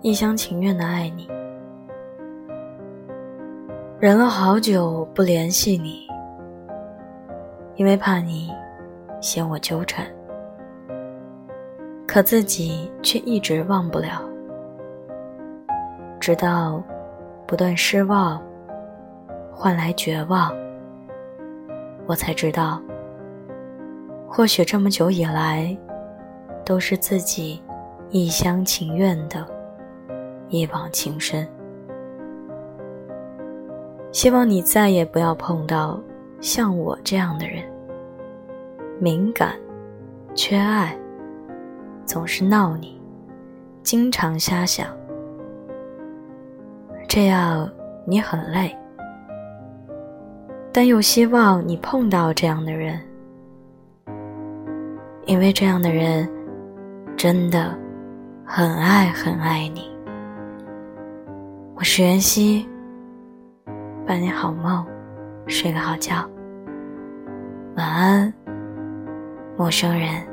一厢情愿的爱你，忍了好久不联系你，因为怕你嫌我纠缠，可自己却一直忘不了，直到不断失望换来绝望，我才知道，或许这么久以来，都是自己一厢情愿的。一往情深，希望你再也不要碰到像我这样的人。敏感，缺爱，总是闹你，经常瞎想，这样你很累。但又希望你碰到这样的人，因为这样的人真的很爱很爱你。我是袁熙，伴你好梦，睡个好觉，晚安，陌生人。